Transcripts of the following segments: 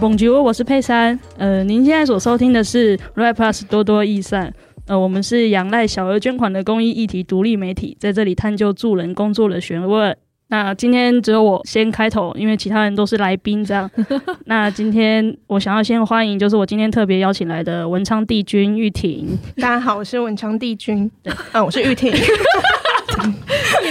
本局我是佩珊。呃，您现在所收听的是 Rap Plus 多多益善。呃，我们是仰赖小额捐款的公益议题独立媒体，在这里探究助人工作的学问。那今天只有我先开头，因为其他人都是来宾。这样，那今天我想要先欢迎，就是我今天特别邀请来的文昌帝君玉婷。大家好，我是文昌帝君。对，啊，我是玉婷。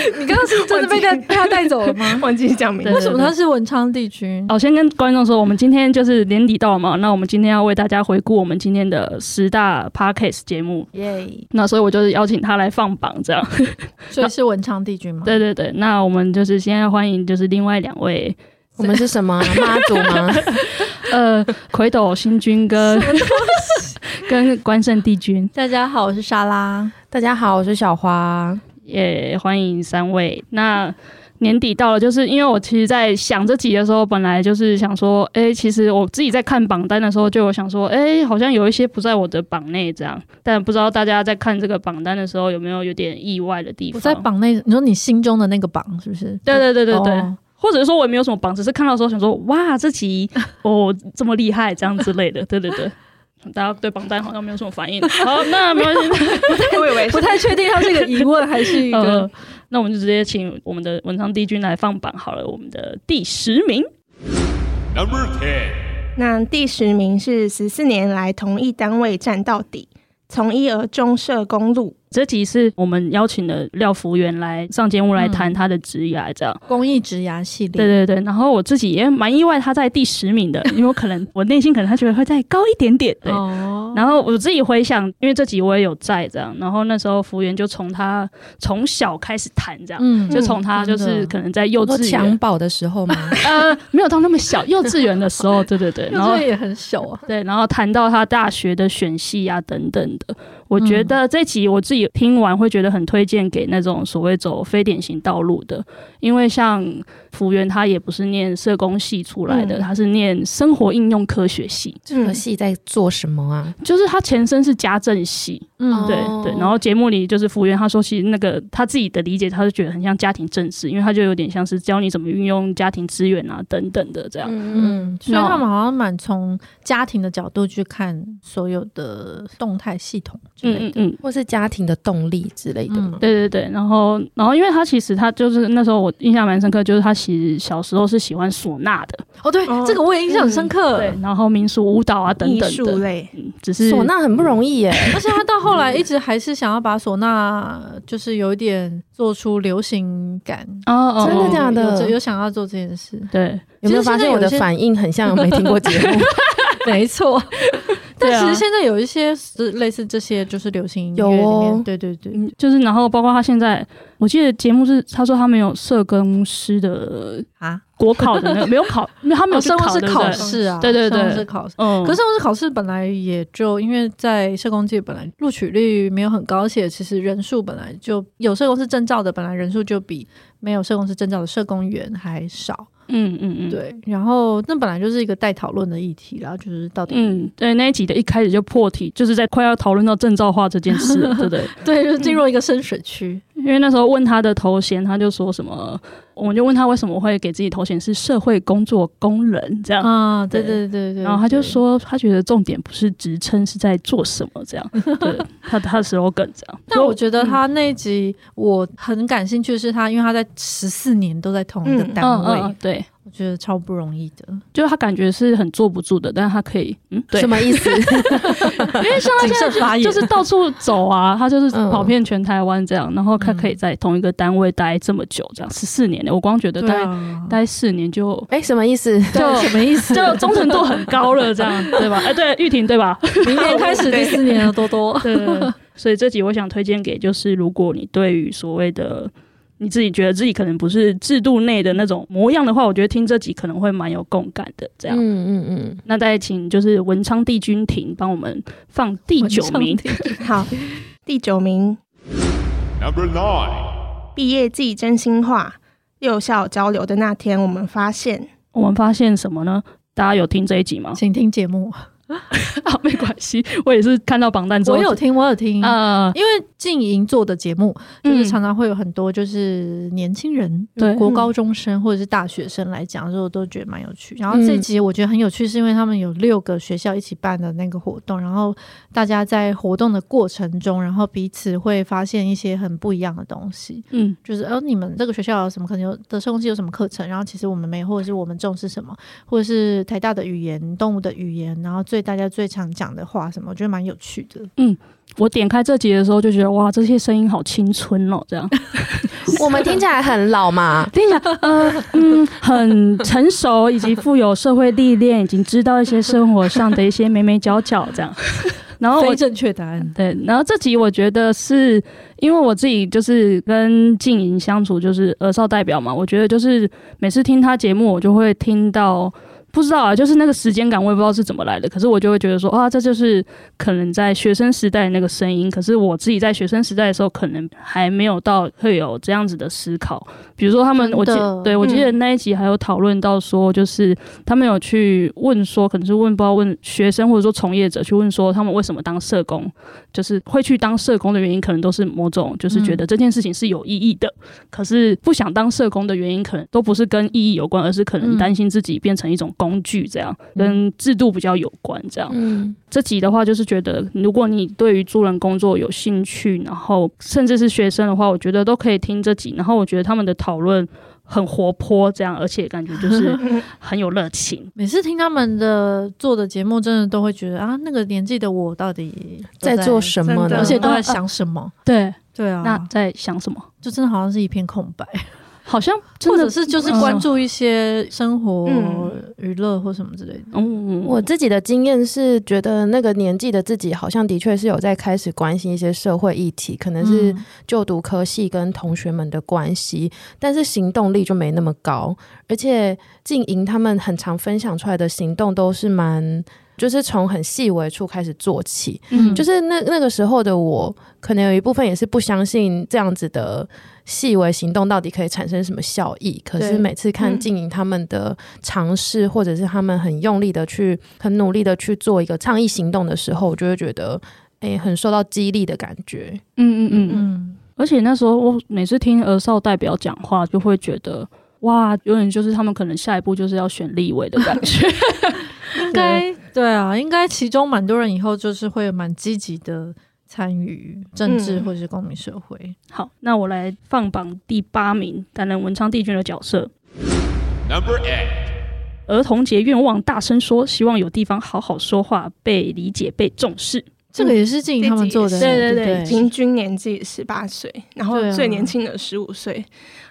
你刚刚是真的被他被他带走了吗？忘记讲名字。为什么他是文昌帝君？我先跟观众说，我们今天就是年底到了嘛，那我们今天要为大家回顾我们今天的十大 Podcast 节目。耶那所以我就是邀请他来放榜，这样。所以 是文昌帝君吗？对对对。那我们就是先要欢迎，就是另外两位。我们是什么妈祖吗？呃，魁斗星君跟跟关圣帝君。大家好，我是莎拉。大家好，我是小花。也、欢迎三位。那年底到了，就是因为我其实，在想这集的时候，本来就是想说，哎、欸，其实我自己在看榜单的时候，就有想说，哎、欸，好像有一些不在我的榜内这样。但不知道大家在看这个榜单的时候，有没有有点意外的地方？不在榜内，你说你心中的那个榜是不是？对对对对对。哦、或者是说我也没有什么榜，只是看到的时候想说，哇，这集哦这么厉害，这样之类的。对对对。大家对榜单好像没有什么反应。好，那没关系。不太，我以为不太确定他是一个疑问还是一个、呃。那我们就直接请我们的文昌帝君来放榜好了。我们的第十名，Number Ten。那第十名是十四年来同一单位站到底，从一而终社公路。这集是我们邀请了廖福源来上节目来谈他的职涯，这样、嗯、公益职涯系列。对对对，然后我自己也蛮意外他在第十名的，因为我可能我内心可能他觉得会再高一点点。对，哦、然后我自己回想，因为这集我也有在这样，然后那时候福元就从他从小开始谈这样，嗯、就从他就是可能在幼稚园襁褓的时候嘛，呃，没有到那么小，幼稚园的时候，对对对，然后也很小啊，对，然后谈到他大学的选系啊等等的。我觉得这集我自己听完会觉得很推荐给那种所谓走非典型道路的，因为像福原他也不是念社工系出来的，嗯、他是念生活应用科学系。这个系在做什么啊？就是他前身是家政系，嗯，对对。然后节目里就是福原他说，其实那个他自己的理解，他是觉得很像家庭政治，因为他就有点像是教你怎么运用家庭资源啊等等的这样。嗯，所以他们好像蛮从家庭的角度去看所有的动态系统。嗯嗯嗯，或是家庭的动力之类的。嗯、对对对，然后然后，因为他其实他就是那时候我印象蛮深刻，就是他其实小时候是喜欢唢呐的。哦，对，哦、这个我也印象很深刻。嗯、对，然后民俗舞蹈啊等等的。艺术类，嗯，只是唢呐很不容易耶，而且他到后来一直还是想要把唢呐，就是有一点做出流行感。哦哦，真的假的？有，有想要做这件事。对，有没有发现我的反应很像没听过节目？没错。但其实现在有一些是类似这些，就是流行音乐里面，哦、对对对，就是然后包括他现在，我记得节目是他说他没有社工师的啊？国考的那个 没有考，因为他没有社工师考试啊，对对对，是考试。嗯，可是社工师考试本来也就因为在社工界本来录取率没有很高，而且其实人数本来就有社工师证照的，本来人数就比没有社工师证照的社工员还少。嗯嗯嗯，对，然后那本来就是一个待讨论的议题，然后就是到底，嗯，对，那一集的一开始就破题，就是在快要讨论到证照化这件事了，对不对？对，就是进入一个深水区。因为那时候问他的头衔，他就说什么，我们就问他为什么会给自己头衔是社会工作工人这样啊？对对对对，然后他就说他觉得重点不是职称，是在做什么这样。对，他他的 slogan 这样。但我觉得他那一集我很感兴趣的是他，因为他在十四年都在同一个单位，对。我觉得超不容易的，就是他感觉是很坐不住的，但是他可以，嗯，对，什么意思？因为像他现在就，就是到处走啊，他就是跑遍全台湾这样，然后他可以在同一个单位待这么久，这样十四年的，我光觉得待待四年就，哎，什么意思？就什么意思？就忠诚度很高了，这样对吧？哎，对，玉婷对吧？明年开始 第四年了，多多。对，所以这集我想推荐给就是，如果你对于所谓的。你自己觉得自己可能不是制度内的那种模样的话，我觉得听这集可能会蛮有共感的。这样，嗯嗯嗯。那再请就是文昌帝君庭帮我们放第九名。好，第九名。Number nine。毕业季真心话，六校交流的那天，我们发现，我们发现什么呢？大家有听这一集吗？请听节目。啊，没关系，我也是看到榜单之后，我有听，我有听啊，因为静莹做的节目，就是常常会有很多就是年轻人，对国高中生或者是大学生来讲的时候，都觉得蛮有趣。然后这集我觉得很有趣，是因为他们有六个学校一起办的那个活动，然后大家在活动的过程中，然后彼此会发现一些很不一样的东西。嗯，就是哦，你们这个学校有什么可能有的社工系有什么课程？然后其实我们没，或者是我们重视什么，或者是台大的语言、动物的语言，然后最大家最常讲的话什么，我觉得蛮有趣的。嗯，我点开这集的时候就觉得哇，这些声音好青春哦，这样。我们听起来很老嘛？听起来呃嗯很成熟，以及富有社会历练，已经知道一些生活上的一些眉眉角角这样。然后我非正确答案对，然后这集我觉得是因为我自己就是跟静莹相处，就是儿少代表嘛，我觉得就是每次听他节目，我就会听到。不知道啊，就是那个时间感，我也不知道是怎么来的。可是我就会觉得说，啊，这就是可能在学生时代那个声音。可是我自己在学生时代的时候，可能还没有到会有这样子的思考。比如说他们，我记对我记得那一集还有讨论到说，就是他们有去问说，可能是问不知道问学生或者说从业者去问说，他们为什么当社工，就是会去当社工的原因，可能都是某种就是觉得这件事情是有意义的。可是不想当社工的原因，可能都不是跟意义有关，而是可能担心自己变成一种。工具这样跟制度比较有关，这样。嗯，这集的话就是觉得，如果你对于助人工作有兴趣，然后甚至是学生的话，我觉得都可以听这集。然后我觉得他们的讨论很活泼，这样，而且感觉就是 很有热情。每次听他们的做的节目，真的都会觉得啊，那个年纪的我到底在做什么呢？而且都在想什么？对对啊，那在想什么？就真的好像是一片空白。好像或者是就是关注一些生活娱乐或什么之类的。嗯，我自己的经验是觉得那个年纪的自己好像的确是有在开始关心一些社会议题，可能是就读科系跟同学们的关系，但是行动力就没那么高。而且静莹他们很常分享出来的行动都是蛮。就是从很细微处开始做起，嗯，就是那那个时候的我，可能有一部分也是不相信这样子的细微行动到底可以产生什么效益。可是每次看静莹他们的尝试，或者是他们很用力的去、很努力的去做一个倡议行动的时候，我就会觉得，哎、欸，很受到激励的感觉。嗯嗯嗯嗯。而且那时候我每次听儿少代表讲话，就会觉得，哇，有点就是他们可能下一步就是要选立委的感觉。应该对啊，应该其中蛮多人以后就是会蛮积极的参与政治或是公民社会。嗯。好，那我来放榜第八名，担任文昌帝君的角色。Number eight，儿童节愿望大声说，希望有地方好好说话，被理解，被重视。这个也是静莹他们做的，对对对，平均年纪十八岁，然后最年轻的十五岁。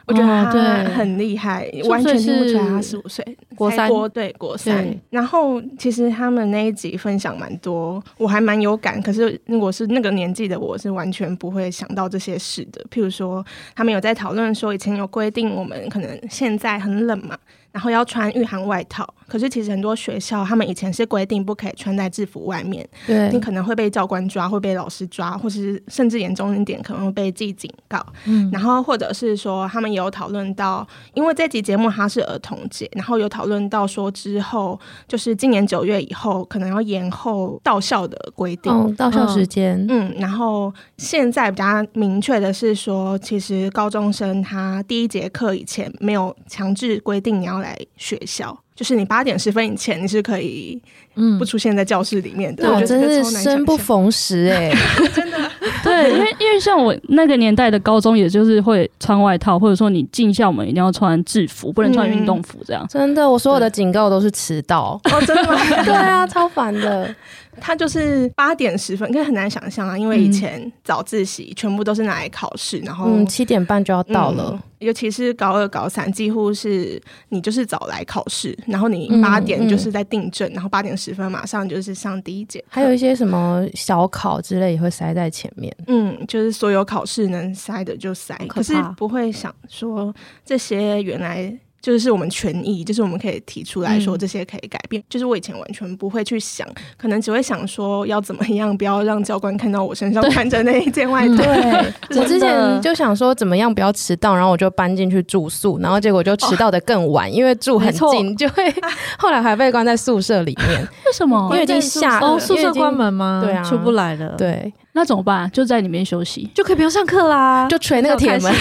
我觉得他很厉害，哦、完全听不出来他十五岁。国三，对国三。然后其实他们那一集分享蛮多，我还蛮有感。可是如果是那个年纪的我，是完全不会想到这些事的。譬如说，他们有在讨论说，以前有规定我们可能现在很冷嘛。然后要穿御寒外套，可是其实很多学校他们以前是规定不可以穿在制服外面，对，你可能会被教官抓，会被老师抓，或是甚至严重一点可能会被记警告。嗯，然后或者是说他们也有讨论到，因为这集节目它是儿童节，然后有讨论到说之后就是今年九月以后可能要延后到校的规定，哦，到校时间，嗯，然后现在比较明确的是说，其实高中生他第一节课以前没有强制规定你要。来学校，就是你八点十分以前，你是可以嗯不出现在教室里面的。我真是生不逢时哎，真的。对，因为因为像我那个年代的高中，也就是会穿外套，或者说你进校门一定要穿制服，不能穿运动服这样。真的，我所有的警告都是迟到。哦，真的吗？对啊，超烦的。他就是八点十分，可是很难想象啊，因为以前早自习全部都是拿来考试，然后嗯七点半就要到了，嗯，尤其是高二高三，几乎是你就是早来考试，然后你八点就是在订正，嗯嗯，然后八点十分马上就是上第一节，还有一些什么小考之类也会塞在前面，嗯，就是所有考试能塞的就塞，可，可是不会想说这些原来。就是我们权益，就是我们可以提出来说这些可以改变。嗯、就是我以前完全不会去想，可能只会想说要怎么样，不要让教官看到我身上穿着那一件外套。对，我之前就想说怎么样不要迟到，然后我就搬进去住宿，然后结果就迟到的更晚，哦、因为住很近，就会后来还被关在宿舍里面。为什么？因为已经下哦，宿舍关门吗？对啊，出不来了。对。那怎么办？就在里面休息，就可以不用上课啦，就捶那个铁门。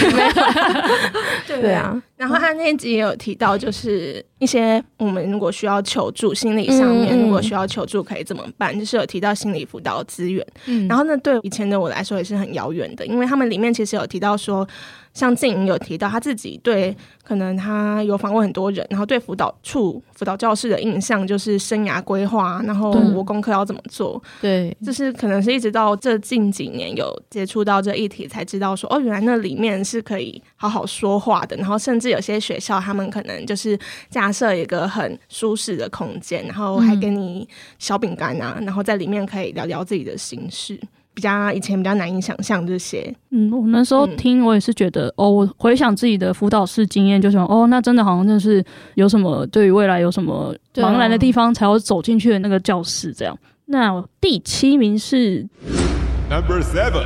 对对啊。然后他那集也有提到，就是一些我们如果需要求助，心理上面如果需要求助可以怎么办？就是有提到心理辅导资源。嗯。然后呢，对以前的我来说也是很遥远的，因为他们里面其实有提到说。像静莹有提到，他自己对可能他有访问很多人，然后对辅导处、辅导教室的印象就是生涯规划，然后我功课要怎么做？对，就是可能是一直到这近几年有接触到这议题，才知道说哦，原来那里面是可以好好说话的。然后甚至有些学校，他们可能就是架设一个很舒适的空间，然后还给你小饼干啊，然后在里面可以聊聊自己的心事。比较以前比较难以想象这些，嗯，我那时候听我也是觉得，嗯、哦，我回想自己的辅导室经验，就想，哦，那真的好像就是有什么对于未来有什么茫然的地方，才要走进去的那个教室这样。那第七名是 Number Seven。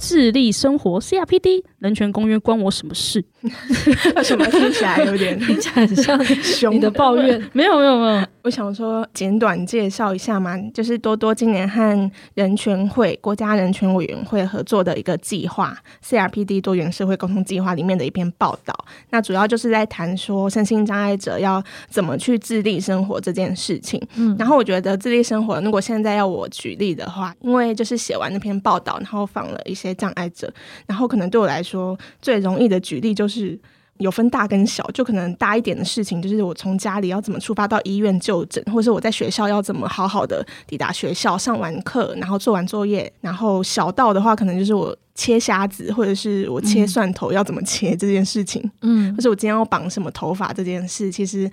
智力生活 CRPD 人权公约关我什么事？为什么听起来有点听起来很像凶？你的抱怨没有没有没有。我想说简短介绍一下嘛，就是多多今年和人权会国家人权委员会合作的一个计划 CRPD 多元社会沟通计划里面的一篇报道。那主要就是在谈说身心障碍者要怎么去自立生活这件事情。嗯，然后我觉得自立生活，如果现在要我举例的话，因为就是写完那篇报道，然后访了一些。障碍者，然后可能对我来说最容易的举例就是有分大跟小，就可能大一点的事情，就是我从家里要怎么出发到医院就诊，或者是我在学校要怎么好好的抵达学校，上完课然后做完作业，然后小到的话，可能就是我切虾子或者是我切蒜头要怎么切这件事情，嗯，或是我今天要绑什么头发这件事，其实，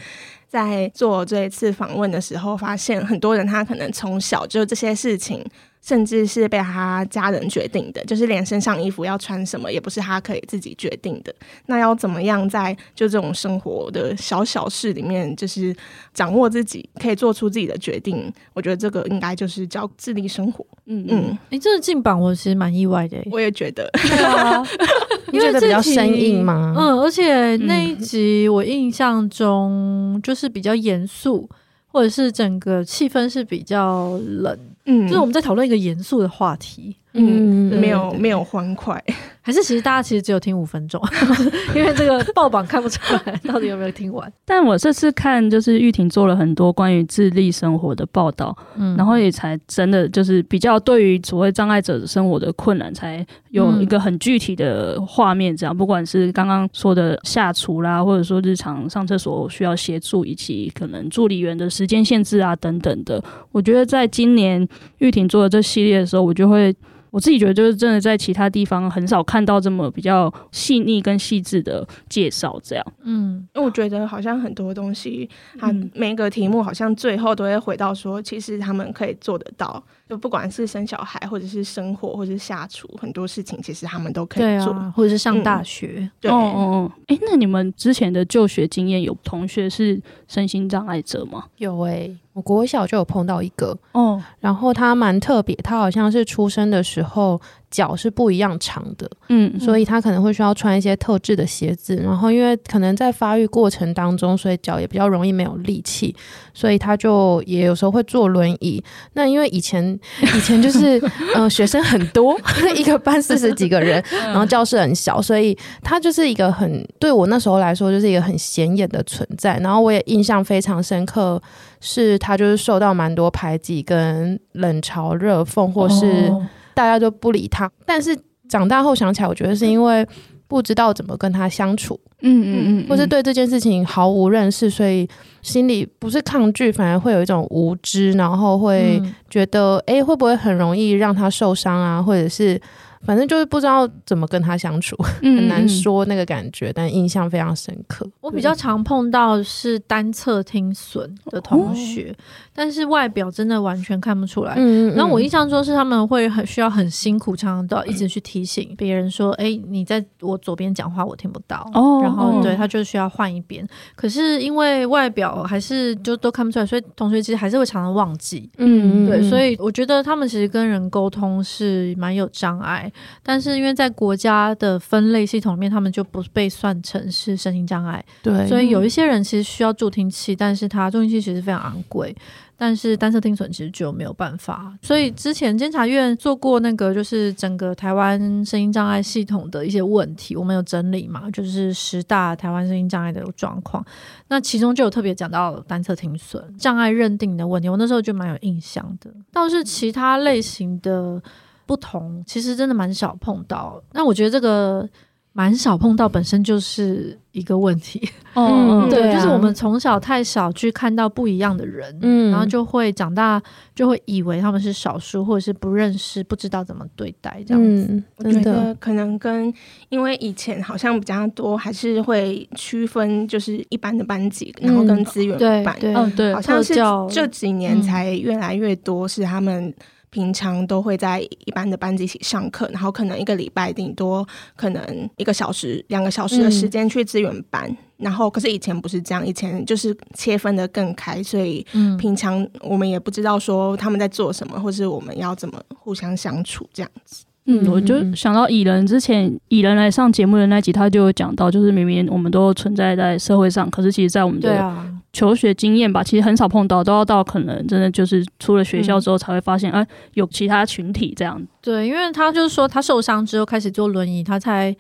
在做这一次访问的时候，发现很多人他可能从小就这些事情。甚至是被他家人决定的，就是连身上衣服要穿什么也不是他可以自己决定的。那要怎么样在就这种生活的小小事里面，就是掌握自己，可以做出自己的决定？我觉得这个应该就是叫自立生活。嗯嗯，哎、欸，这个进榜我其实蛮意外的。我也觉得，对啊，因为这比较生硬嘛。嗯，而且那一集我印象中就是比较严肃，或者是整个气氛是比较冷。嗯，就是我们在讨论一个严肃的话题。嗯，没有没有欢快，还是其实大家其实只有听五分钟，因为这个报榜看不出来到底有没有听完。但我这次看就是玉婷做了很多关于自立生活的报道，嗯，然后也才真的就是比较对于所谓障碍者生活的困难，才有一个很具体的画面。这样，不管是刚刚说的下厨啦，或者说日常上厕所需要协助，以及可能助理员的时间限制啊等等的，我觉得在今年玉婷做的这系列的时候，我就会。我自己觉得，就是真的在其他地方很少看到这么比较细腻跟细致的介绍，这样。嗯，因为我觉得好像很多东西，它每一个题目好像最后都会回到说，其实他们可以做得到。就不管是生小孩，或者是生活，或者是下厨，很多事情其实他们都可以做，啊、或者是上大学。嗯、对，哦哦哦。哎、欸，那你们之前的就学经验，有同学是身心障碍者吗？有哎、欸，我国小就有碰到一个哦，然后他蛮特别，他好像是出生的时候。脚是不一样长的，嗯，所以他可能会需要穿一些特制的鞋子。然后因为可能在发育过程当中，所以脚也比较容易没有力气，所以他就也有时候会坐轮椅。那因为以前 以前就是呃学生很多，一个班四十几个人，然后教室很小，所以他就是一个很对我那时候来说就是一个很显眼的存在。然后我也印象非常深刻，是他就是受到蛮多排挤跟冷嘲热讽，或是。哦大家都不理他，但是长大后想起来，我觉得是因为不知道怎么跟他相处，嗯嗯嗯，或是对这件事情毫无认识，所以心里不是抗拒，反而会有一种无知，然后会觉得，哎、嗯欸，会不会很容易让他受伤啊？或者是反正就是不知道怎么跟他相处，嗯、很难说那个感觉，但印象非常深刻。我比较常碰到是单侧听损的同学，哦、但是外表真的完全看不出来。嗯，然后我印象中是他们会很需要很辛苦，常常都要一直去提醒别人说：“哎、欸，你在我左边讲话，我听不到。”哦，然后对他就需要换一边。可是因为外表还是就都看不出来，所以同学其实还是会常常忘记。嗯，对，所以我觉得他们其实跟人沟通是蛮有障碍。但是因为在国家的分类系统里面，他们就不被算成是身心障碍，对，所以有一些人其实需要助听器，但是他助听器其实非常昂贵，但是单侧听损其实就没有办法。所以之前监察院做过那个，就是整个台湾声音障碍系统的一些问题，我们有整理嘛，就是十大台湾声音障碍的状况，那其中就有特别讲到单侧听损障碍认定的问题，我那时候就蛮有印象的。倒是其他类型的。不同其实真的蛮少碰到，那我觉得这个蛮少碰到本身就是一个问题。嗯，对，就是我们从小太少去看到不一样的人，嗯，然后就会长大就会以为他们是少数，或者是不认识、不知道怎么对待这样子。嗯，我觉得可能跟因为以前好像比较多，还是会区分就是一般的班级，然后跟资源班，对，嗯，对，好像是这几年才越来越多是他们。平常都会在一般的班级一起上课，然后可能一个礼拜顶多可能一个小时、两个小时的时间去资源班。嗯、然后，可是以前不是这样，以前就是切分的更开，所以平常我们也不知道说他们在做什么，或是我们要怎么互相相处这样子。嗯，我就想到蚁人之前蚁人来上节目的那集，他就有讲到，就是明明我们都存在在社会上，可是其实，在我们的求学经验吧，其实很少碰到，都要到可能真的就是出了学校之后才会发现，哎、嗯啊，有其他群体这样。对，因为他就是说他受伤之后开始坐轮椅，他才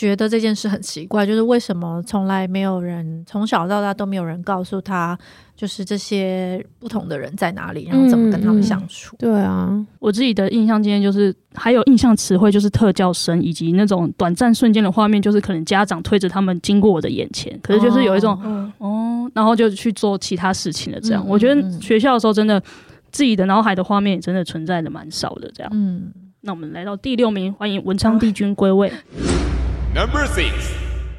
觉得这件事很奇怪，就是为什么从来没有人从小到大都没有人告诉他。就是这些不同的人在哪里，然后怎么跟他们相处？嗯、对啊，我自己的印象今天就是还有印象词汇，就是特教生以及那种短暂瞬间的画面，就是可能家长推着他们经过我的眼前，可是就是有一种哦，哦，然后就去做其他事情了。这样，嗯、我觉得学校的时候真的自己的脑海的画面也真的存在的蛮少的。这样，嗯，那我们来到第六名，欢迎文昌帝君归位。Number six，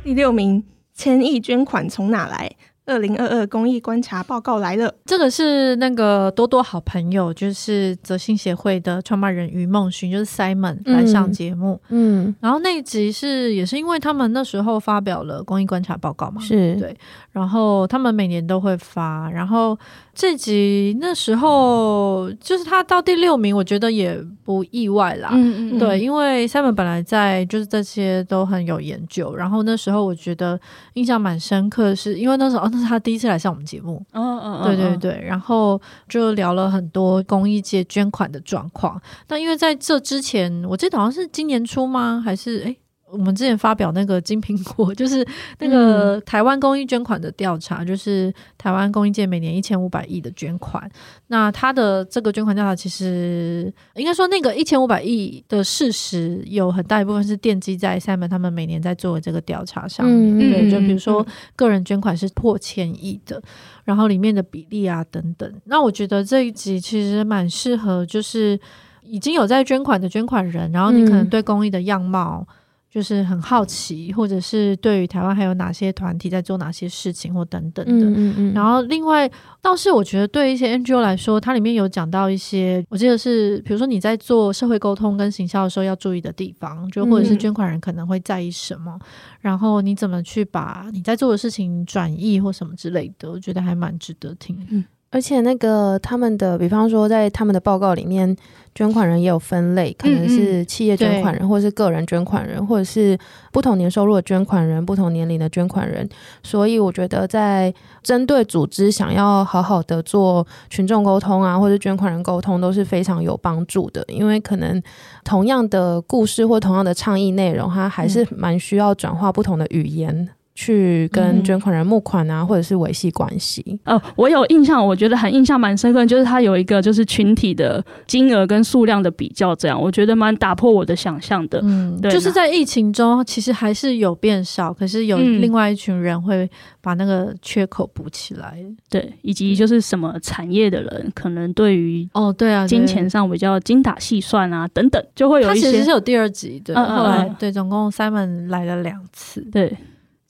第六名，千亿捐款从哪来？二零二二公益观察报告来了，这个是那个多多好朋友，就是泽信协会的创办人于梦勋，就是 Simon 来上节目，嗯，嗯，然后那一集是也是因为他们那时候发表了公益观察报告嘛，是。对，然后他们每年都会发，然后这集那时候就是他到第六名，我觉得也不意外啦，嗯嗯，对，因为 Simon 本来在就是这些都很有研究，然后那时候我觉得印象蛮深刻，是因为那时候。那是他第一次来上我们节目，嗯嗯，对对对，然后就聊了很多公益界捐款的状况。那因为在这之前，我记得好像是今年初吗？还是诶？我们之前发表那个金苹果，就是那个台湾公益捐款的调查，嗯、就是台湾公益界每年一千五百亿的捐款。那他的这个捐款调查，其实应该说那个一千五百亿的事实，有很大一部分是奠基在 Simon 他们每年在做的这个调查上面。嗯、对，就比如说个人捐款是破千亿的，然后里面的比例啊等等。那我觉得这一集其实蛮适合，就是已经有在捐款的捐款人，然后你可能对公益的样貌。就是很好奇，或者是对于台湾还有哪些团体在做哪些事情，或等等的。嗯嗯嗯。然后另外倒是我觉得对一些 NGO 来说，它里面有讲到一些，我记得是比如说你在做社会沟通跟行销的时候要注意的地方，就或者是捐款人可能会在意什么，嗯、然后你怎么去把你在做的事情转译或什么之类的，我觉得还蛮值得听。嗯。而且那个他们的，比方说在他们的报告里面，捐款人也有分类，可能是企业捐款人，嗯嗯或者是个人捐款人，或者是不同年收入的捐款人，不同年龄的捐款人。所以我觉得在针对组织想要好好的做群众沟通啊，或者捐款人沟通都是非常有帮助的，因为可能同样的故事或同样的倡议内容，它还是蛮需要转化不同的语言。去跟捐款人募款啊，或者是维系关系。哦、呃，我有印象，我觉得很印象蛮深刻，就是他有一个就是群体的金额跟数量的比较，这样我觉得蛮打破我的想象的。嗯，对，就是在疫情中，其实还是有变少，可是有另外一群人会把那个缺口补起来。嗯、对，以及就是什么产业的人，可能对于哦，对啊，金钱上比较精打细算啊，等等，就会有一些。他其实是有第二集，对，嗯、后来对，总共 Simon 来了两次，对。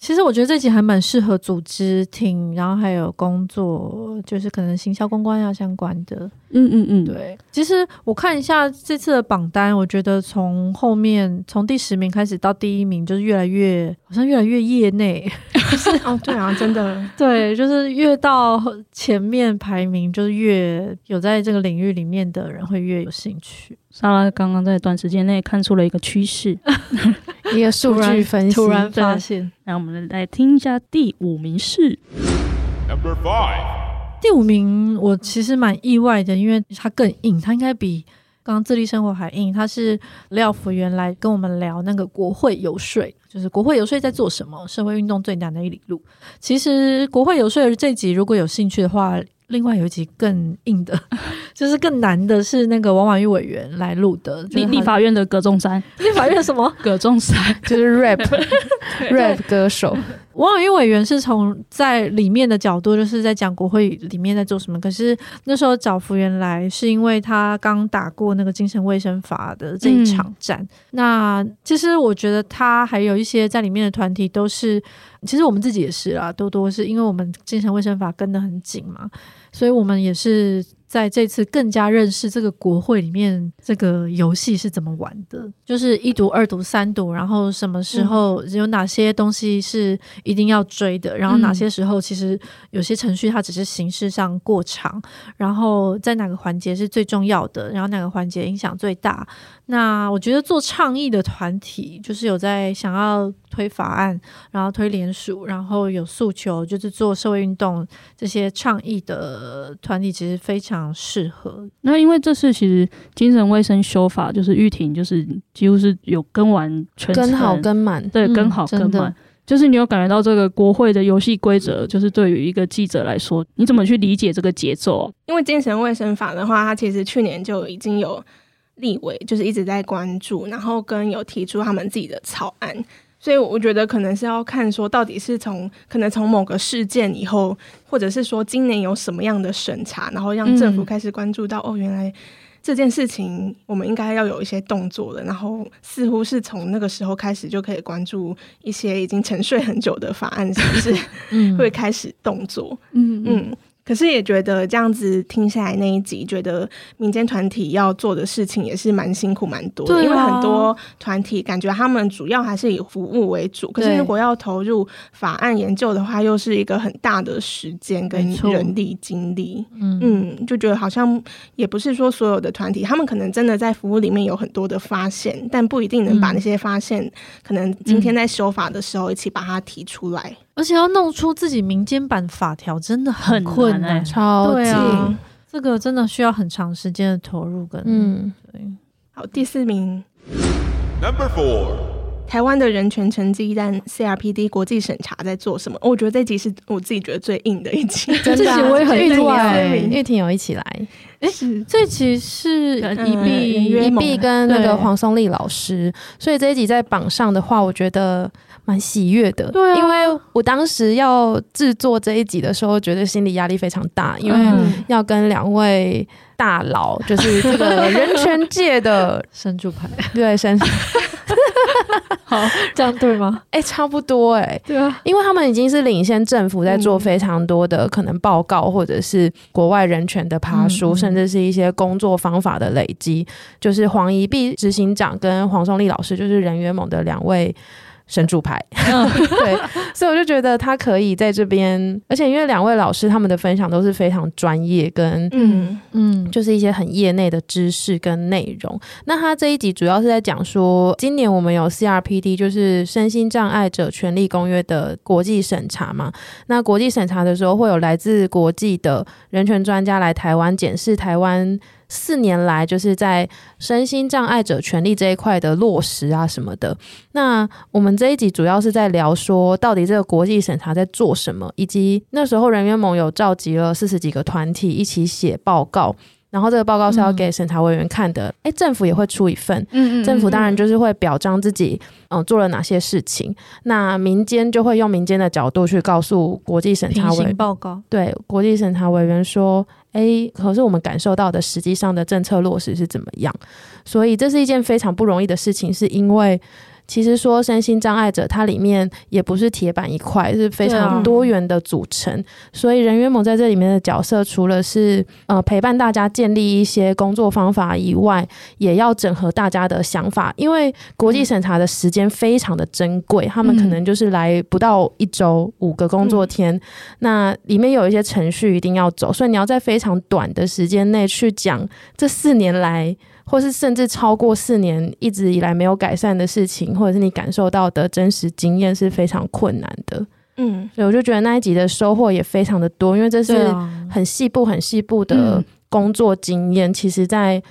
其实我觉得这集还蛮适合组织听，然后还有工作，就是可能行销公关要相关的。嗯嗯嗯，对。其实我看一下这次的榜单，我觉得从后面从第十名开始到第一名，就是越来越好像越来越业内。就 是哦，对啊，真的，对，就是越到前面排名，就是越有在这个领域里面的人会越有兴趣。莎拉刚刚在短时间内看出了一个趋势。一个数据分析，突然发现。那我们来听一下第五名是。Number five，第五名我其实蛮意外的，因为它更硬，它应该比刚刚自立生活还硬。它是廖福原来跟我们聊那个国会游说，就是国会游说在做什么，社会运动最难的一里路。其实国会游说的这集如果有兴趣的话。另外有一集更硬的，就是更难的，是那个王婉玉委员来录的，立立法院的葛仲山，立法院什么？葛仲山 就是 rap rap 歌手。王婉玉委员是从在里面的角度，就是在讲国会里面在做什么。可是那时候找福原来，是因为他刚打过那个精神卫生法的这一场战。嗯、那其实我觉得他还有一些在里面的团体都是，其实我们自己也是啦，多多是因为我们精神卫生法跟得很紧嘛。所以我们也是在这次更加认识这个国会里面这个游戏是怎么玩的，就是一读、二读、三读，然后什么时候有哪些东西是一定要追的，然后哪些时候其实有些程序它只是形式上过长，然后在哪个环节是最重要的，然后哪个环节影响最大。那我觉得做倡议的团体，就是有在想要推法案，然后推联署，然后有诉求，就是做社会运动这些倡议的团体，其实非常适合。那因为这次其实精神卫生修法，就是玉婷就是几乎是有跟完全，跟好跟满，对，跟好跟满。嗯、就是你有感觉到这个国会的游戏规则，就是对于一个记者来说，你怎么去理解这个节奏？因为精神卫生法的话，它其实去年就已经有。立委就是一直在关注，然后跟有提出他们自己的草案，所以我觉得可能是要看说到底是从可能从某个事件以后，或者是说今年有什么样的审查，然后让政府开始关注到、嗯、哦，原来这件事情我们应该要有一些动作了，然后似乎是从那个时候开始就可以关注一些已经沉睡很久的法案，是不是？嗯，会开始动作。嗯嗯。嗯可是也觉得这样子听下来那一集，觉得民间团体要做的事情也是蛮辛苦蛮多的，啊、因为很多团体感觉他们主要还是以服务为主，可是如果要投入法案研究的话，又是一个很大的时间跟人力精力。嗯。嗯，就觉得好像也不是说所有的团体，他们可能真的在服务里面有很多的发现，但不一定能把那些发现，嗯、可能今天在修法的时候一起把它提出来。而且要弄出自己民间版法条真的很困难，超级。对啊，这个真的需要很长时间的投入跟嗯，对。好，第四名，Number Four，台湾的人权成绩单 CRPD 国际审查在做什么？我觉得这集是我自己觉得最硬的一集，这集我也很意外，玉婷有一起来。哎，这集是一碧一碧跟那个黄松丽老师，所以这一集在榜上的话，我觉得蛮喜悦的。对，因为我当时要制作这一集的时候，觉得心理压力非常大，因为要跟两位大佬，就是这个人权界的 神主牌，对神。好，这样对吗？哎、欸，差不多哎、欸，对啊，因为他们已经是领先政府在做非常多的可能报告，或者是国外人权的爬书，嗯、甚至是一些工作方法的累积。就是黄宜碧执行长跟黄松丽老师，就是人缘盟的两位。神助牌，对，所以我就觉得他可以在这边，而且因为两位老师他们的分享都是非常专业，跟嗯嗯，就是一些很业内的知识跟内容。那他这一集主要是在讲说，今年我们有 CRPD，就是身心障碍者权利公约的国际审查嘛。那国际审查的时候，会有来自国际的人权专家来台湾检视台湾。四年来就是在身心障碍者权利这一块的落实啊什么的。那我们这一集主要是在聊说，到底这个国际审查在做什么，以及那时候人员盟有召集了四十几个团体一起写报告。然后这个报告是要给审查委员看的，哎、嗯，政府也会出一份，嗯，嗯，嗯，政府当然就是会表彰自己，嗯、呃，做了哪些事情。那民间就会用民间的角度去告诉国际审查委员报告，对国际审查委员说，哎，可是我们感受到的实际上的政策落实是怎么样？所以这是一件非常不容易的事情，是因为。其实说身心障碍者，它里面也不是铁板一块，是非常多元的组成。啊、所以人员盟在这里面的角色，除了是呃陪伴大家建立一些工作方法以外，也要整合大家的想法。因为国际审查的时间非常的珍贵，他们可能就是来不到一周，五个工作天，嗯、那里面有一些程序一定要走，所以你要在非常短的时间内去讲这四年来。或是甚至超过四年一直以来没有改善的事情，或者是你感受到的真实经验是非常困难的。嗯，所以我就觉得那一集的收获也非常的多，因为这是很细部、很细部的工作经验。其实，在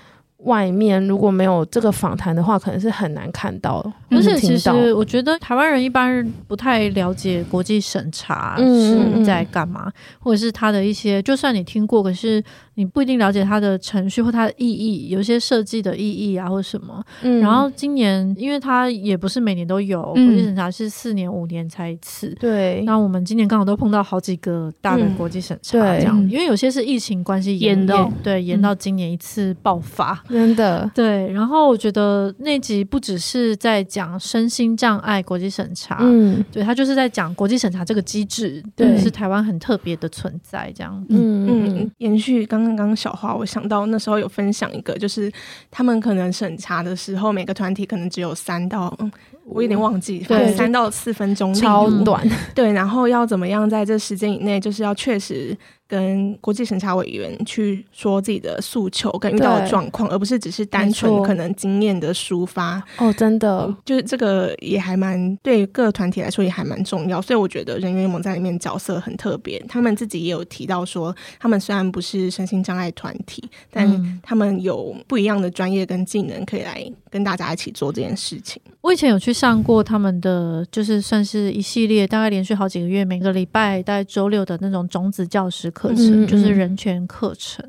外面如果没有这个访谈的话，可能是很难看到。而且，其实我觉得台湾人一般不太了解国际审查是在干嘛，嗯、或者是他的一些，就算你听过，可是你不一定了解它的程序或它的意义，有些设计的意义啊，或什么。嗯、然后今年，因为它也不是每年都有、嗯、国际审查，是四年、五年才一次。对。那我们今年刚好都碰到好几个大的国际审查，这样、嗯，因为有些是疫情关系延到，对，延到今年一次爆发。真的。对。然后我觉得那集不只是在讲。讲身心障碍国际审查，嗯，对，他就是在讲国际审查这个机制，对，是台湾很特别的存在，这样，嗯嗯。延续刚刚刚刚小花，我想到那时候有分享一个，就是他们可能审查的时候，每个团体可能只有三到，我有点忘记，反正三到四分钟，超短，对，然后要怎么样在这时间以内，就是要确实。跟国际审查委员去说自己的诉求跟遇到的状况，而不是只是单纯可能经验的抒发。哦，真的，就是这个也还蛮对各团体来说也还蛮重要。所以我觉得人员盟在里面角色很特别。他们自己也有提到说，他们虽然不是身心障碍团体，但他们有不一样的专业跟技能，可以来跟大家一起做这件事情。我以前有去上过他们的，就是算是一系列，大概连续好几个月，每个礼拜大概周六的那种种子教师课程，就是人权课程。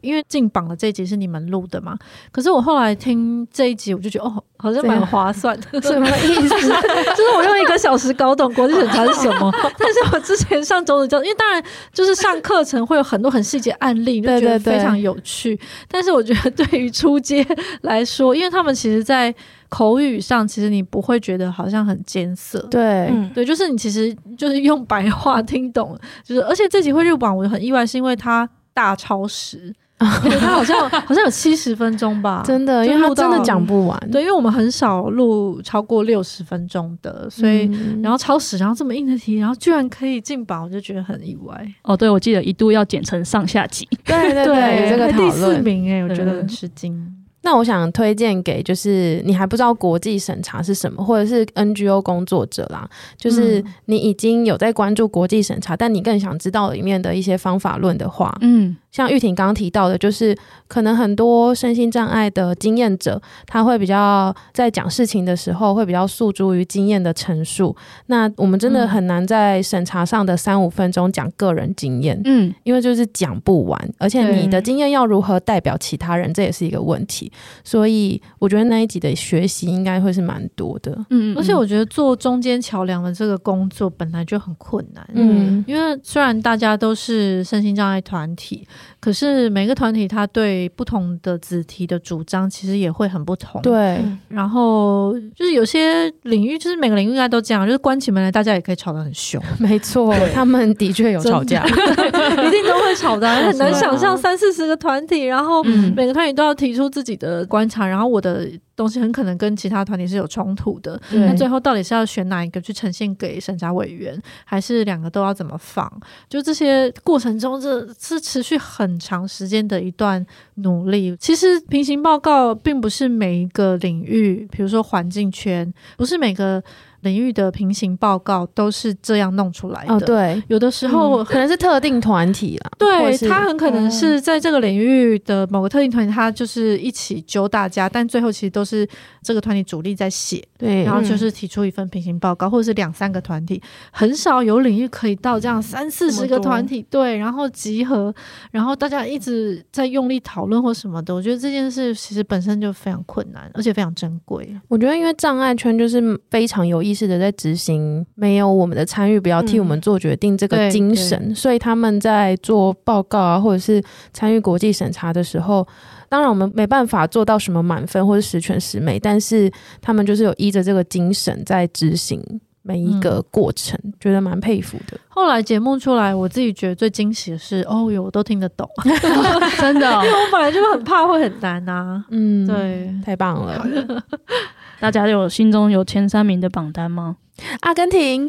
因为进榜的这一集是你们录的嘛？可是我后来听这一集，我就觉得哦，好像蛮划算的。什么意思？就是我用一个小时搞懂国际审查是什么。但是我之前上周的教，因为当然就是上课程会有很多很细节案例，就觉得非常有趣。但是我觉得对于初阶来说，因为他们其实，在口语上，其实你不会觉得好像很艰涩。对，嗯，对，就是你其实就是用白话听懂。就是而且这集会入榜，我很意外，是因为它大超时。他好像好像有七十分钟吧，真的，因为他真的讲不完。对，因为我们很少录超过六十分钟的，所以、嗯、然后超时，然后这么硬的题，然后居然可以进榜，我就觉得很意外。哦，对，我记得一度要剪成上下集，对对对，对这个第四名哎，我觉得很吃惊。那我想推荐给就是你还不知道国际审查是什么，或者是 NGO 工作者啦，就是你已经有在关注国际审查，但你更想知道里面的一些方法论的话，嗯。像玉婷刚刚提到的，就是可能很多身心障碍的经验者，他会比较在讲事情的时候，会比较诉诸于经验的陈述。那我们真的很难在审查上的三五分钟讲个人经验，嗯，因为就是讲不完，而且你的经验要如何代表其他人，这也是一个问题。所以我觉得那一集的学习应该会是蛮多的，嗯，而且我觉得做中间桥梁的这个工作本来就很困难，嗯，因为虽然大家都是身心障碍团体。可是每个团体，他对不同的子题的主张，其实也会很不同。对，然后就是有些领域，就是每个领域应该都这样，就是关起门来，大家也可以吵得很凶。没错，他们的确有吵架，一定都会吵的。很难想象三四十个团体，然后每个团体都要提出自己的观察，然后我的。东西很可能跟其他团体是有冲突的，那最后到底是要选哪一个去呈现给审查委员，还是两个都要怎么放？就这些过程中，这是持续很长时间的一段努力。其实平行报告并不是每一个领域，比如说环境圈，不是每个。领域的平行报告都是这样弄出来的。哦，对，有的时候、嗯、可能是特定团体啦，对，他很可能是在这个领域的某个特定团体，他就是一起揪大家，但最后其实都是这个团体主力在写，对，然后就是提出一份平行报告，或者是两三个团体，很少有领域可以到这样三四十个团体，对，然后集合，然后大家一直在用力讨论或什么的，我觉得这件事其实本身就非常困难，而且非常珍贵。我觉得因为障碍圈就是非常有意识的在执行，没有我们的参与，不要替我们做决定这个精神，嗯、所以他们在做报告啊，或者是参与国际审查的时候，当然我们没办法做到什么满分或者十全十美，但是他们就是有依着这个精神在执行每一个过程，嗯、觉得蛮佩服的。后来节目出来，我自己觉得最惊喜的是，哦哟，我都听得懂，真的、哦，因为我本来就很怕会很难啊。嗯，对，太棒了。大家有心中有前三名的榜单吗？阿根廷，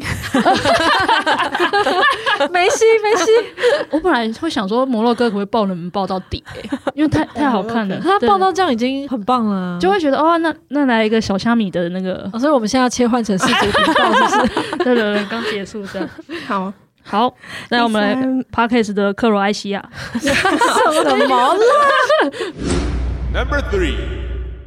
梅西，梅西。我本来会想说摩洛哥可不可以报能爆到底、欸，因为太太好看了。他爆到这样已经很棒了，就会觉得哦，那那来一个小虾米的那个。哦、所以我们现在要切换成世界频道，就是 对对对，刚结束的。好好，那我们来 Podcast 的克罗埃西亚，什么了？Number three。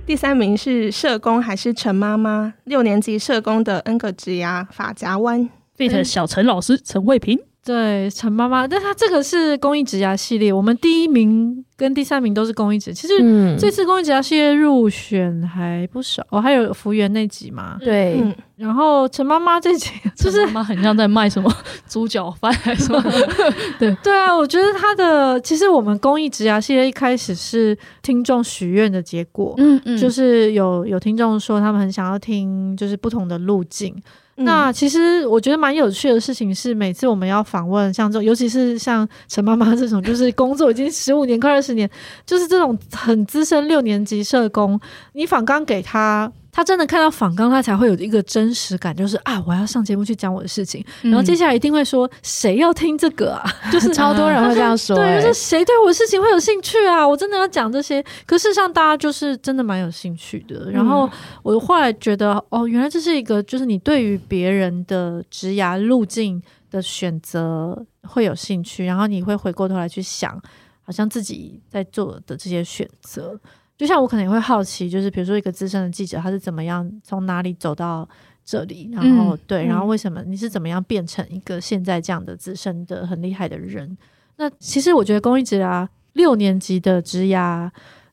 第三名是社工还是陈妈妈？六年级社工的恩格职涯法夹弯，feat. 小陈老师陈慧萍。对，陈妈妈，但她这个是公益职涯系列，我们第一名跟第三名都是公益职。其实这次公益职涯系列入选还不少，哦，还有福原那集嘛。对，嗯、然后陈妈妈这集 就是陈妈妈很像在卖什么猪脚饭还是什么？对对啊，我觉得他的其实我们公益职涯系列一开始是听众许愿的结果，嗯嗯，就是有有听众说他们很想要听，就是不同的路径。那其实我觉得蛮有趣的事情是，每次我们要访问像这种，尤其是像陈妈妈这种，就是工作已经 十五年、快二十年，就是这种很资深六年级社工，你访刚给他。他真的看到访纲，他才会有一个真实感，就是啊，我要上节目去讲我的事情。嗯、然后接下来一定会说，谁要听这个啊？就是超多人会这样说、欸，对，就是谁对我的事情会有兴趣啊？我真的要讲这些。可事实上，大家就是真的蛮有兴趣的。然后我后来觉得，哦，原来这是一个，就是你对于别人的职涯路径的选择会有兴趣，然后你会回过头来去想，好像自己在做的这些选择。就像我可能也会好奇，就是比如说一个资深的记者，他是怎么样从哪里走到这里，然后、嗯、对，然后为什么你是怎么样变成一个现在这样的资深的很厉害的人？那其实我觉得公益职啊六年级的职涯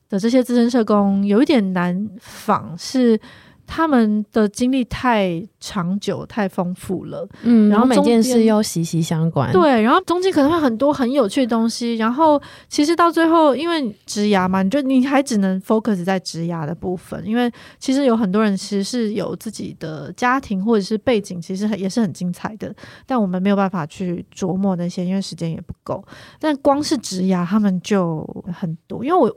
的这些资深社工有一点难仿是。他们的经历太长久、太丰富了，嗯，然后每件事又息息相关，对，然后中间可能会很多很有趣的东西，然后其实到最后，因为植牙嘛，你就你还只能 focus 在植牙的部分，因为其实有很多人其实是有自己的家庭或者是背景，其实也是很精彩的，但我们没有办法去琢磨那些，因为时间也不够。但光是职牙，他们就很多，因为我。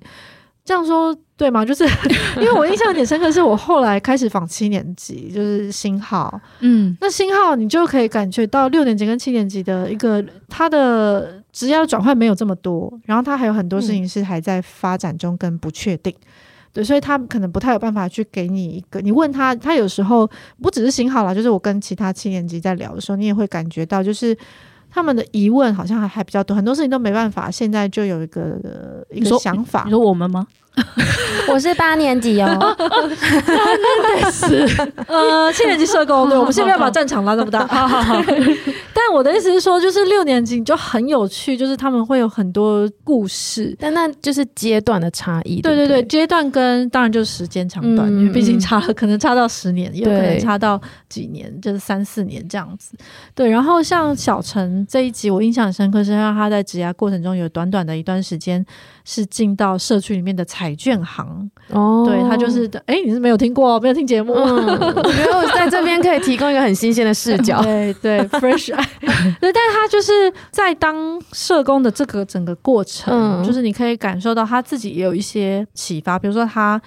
这样说对吗？就是 因为我印象有点深刻，是我后来开始访七年级，就是星号，嗯，那星号你就可以感觉到六年级跟七年级的一个他的职业转换没有这么多，然后他还有很多事情是还在发展中跟不确定，嗯、对，所以他可能不太有办法去给你一个，你问他，他有时候不只是新号啦，就是我跟其他七年级在聊的时候，你也会感觉到就是。他们的疑问好像还还比较多，很多事情都没办法，现在就有一个一个想法。你说我们吗？我是八年级哦，是呃七年级社工，对，我们现在要把战场拉这么大。好好好。但我的意思是说，就是六年级就很有趣，就是他们会有很多故事，但那就是阶段的差异。对对对，阶段跟当然就是时间长短，因为毕竟差了，可能差到十年，也有可能差到几年，就是三四年这样子。对，然后像小陈这一集，我印象很深刻，是让他在职涯过程中有短短的一段时间是进到社区里面的彩券行。哦，对他就是，哎，你是没有听过，没有听节目，我觉得我在这边可以提供一个很新鲜的视角。对对，fresh。对，但他就是在当社工的这个整个过程，嗯、就是你可以感受到他自己也有一些启发。比如说，他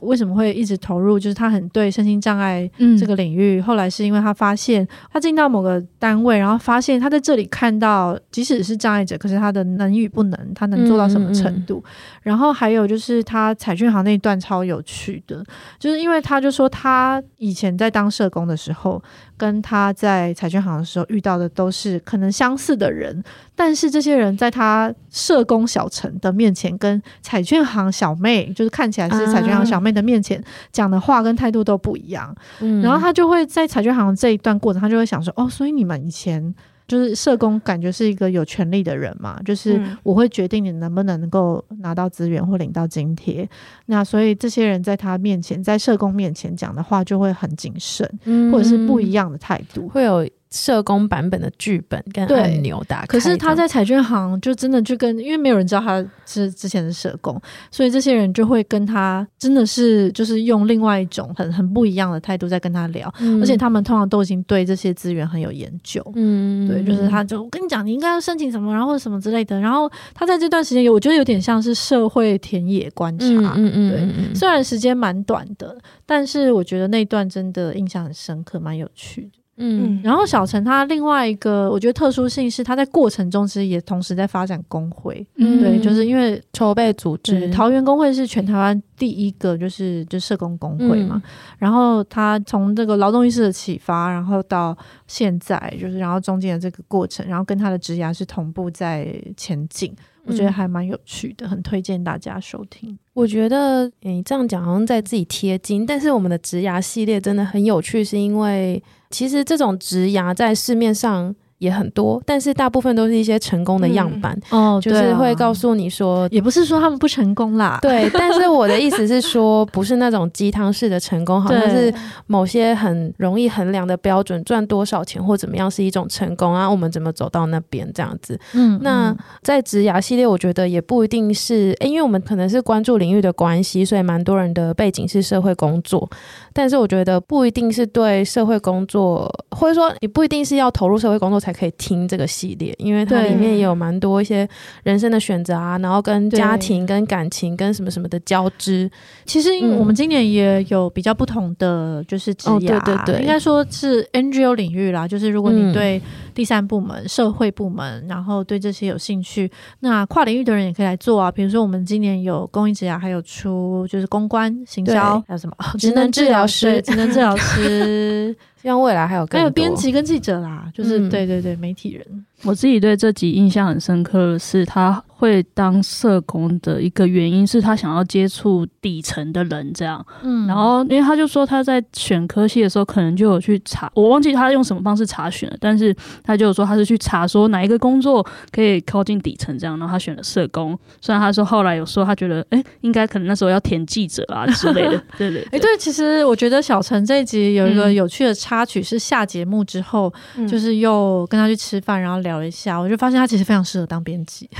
为什么会一直投入，就是他很对身心障碍这个领域。嗯、后来是因为他发现，他进到某个单位，然后发现他在这里看到，即使是障碍者，可是他的能与不能，他能做到什么程度。然后还有就是他彩券行那一段超有趣的，就是因为他就说他以前在当社工的时候，跟他在彩券行的时候遇到的都是可能相似的人，但是这些人在他社工小陈的面前，跟彩券行小妹，就是看起来是彩券行小妹的面前讲的话跟态度都不一样。嗯，然后他就会在彩券行这一段过程，他就会想说：哦，所以你们以前。就是社工，感觉是一个有权利的人嘛，就是我会决定你能不能够拿到资源或领到津贴。嗯、那所以这些人在他面前，在社工面前讲的话就会很谨慎，嗯、或者是不一样的态度，会有。社工版本的剧本跟按钮打开，可是他在彩券行就真的就跟，因为没有人知道他是之前的社工，所以这些人就会跟他真的是就是用另外一种很很不一样的态度在跟他聊，嗯、而且他们通常都已经对这些资源很有研究，嗯，对，就是他就我跟你讲，你应该要申请什么，然后什么之类的，然后他在这段时间有，我觉得有点像是社会田野观察，嗯嗯，对，虽然时间蛮短的，但是我觉得那段真的印象很深刻，蛮有趣的。嗯，然后小陈他另外一个我觉得特殊性是他在过程中其实也同时在发展工会，嗯，对，就是因为筹备组织桃园工会是全台湾第一个就是就社工工会嘛，嗯、然后他从这个劳动意识的启发，然后到现在就是然后中间的这个过程，然后跟他的职涯是同步在前进，我觉得还蛮有趣的，很推荐大家收听。我觉得你这样讲好像在自己贴金，但是我们的职涯系列真的很有趣，是因为。其实这种植牙在市面上也很多，但是大部分都是一些成功的样板，嗯、哦，就是会告诉你说，也不是说他们不成功啦，对。但是我的意思是说，不是那种鸡汤式的成功，好像是某些很容易衡量的标准，赚多少钱或怎么样是一种成功啊？我们怎么走到那边这样子？嗯，那在职涯系列，我觉得也不一定是，因为我们可能是关注领域的关系，所以蛮多人的背景是社会工作。但是我觉得不一定是对社会工作，或者说你不一定是要投入社会工作才可以听这个系列，因为它里面也有蛮多一些人生的选择啊，然后跟家庭、跟感情、跟什么什么的交织。其实因为我们今年也有比较不同的就是职涯，对对对，应该说是 NGO 领域啦。就是如果你对第三部门、社会部门，然后对这些有兴趣，那跨领域的人也可以来做啊。比如说我们今年有公益职涯，还有出就是公关、行销，还有什么职能治疗。师职能治疗师，希望未来还有更还有编辑跟记者啦，就是、嗯、对对对，媒体人。我自己对这集印象很深刻的是他。会当社工的一个原因是他想要接触底层的人，这样。嗯，然后因为他就说他在选科系的时候，可能就有去查，我忘记他用什么方式查询了，但是他就有说他是去查说哪一个工作可以靠近底层，这样，然后他选了社工。虽然他说后来有说他觉得，哎，应该可能那时候要填记者啊之类的。对对，哎，对，其实我觉得小陈这一集有一个有趣的插曲，是下节目之后，嗯、就是又跟他去吃饭，然后聊了一下，我就发现他其实非常适合当编辑。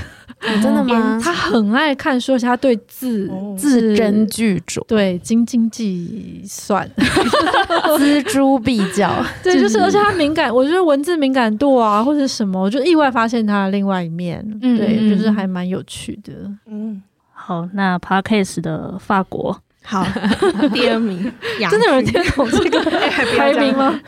哦、真的吗？他很爱看书，而且他对字、哦、字斟句酌，对斤斤计算，锱铢必较。对，就是而且他敏感，我觉得文字敏感度啊，或者什么，我就意外发现他的另外一面。嗯、对，就是还蛮有趣的。嗯，好，那 Podcast 的法国，好，第二名，真的有人听懂这个排名吗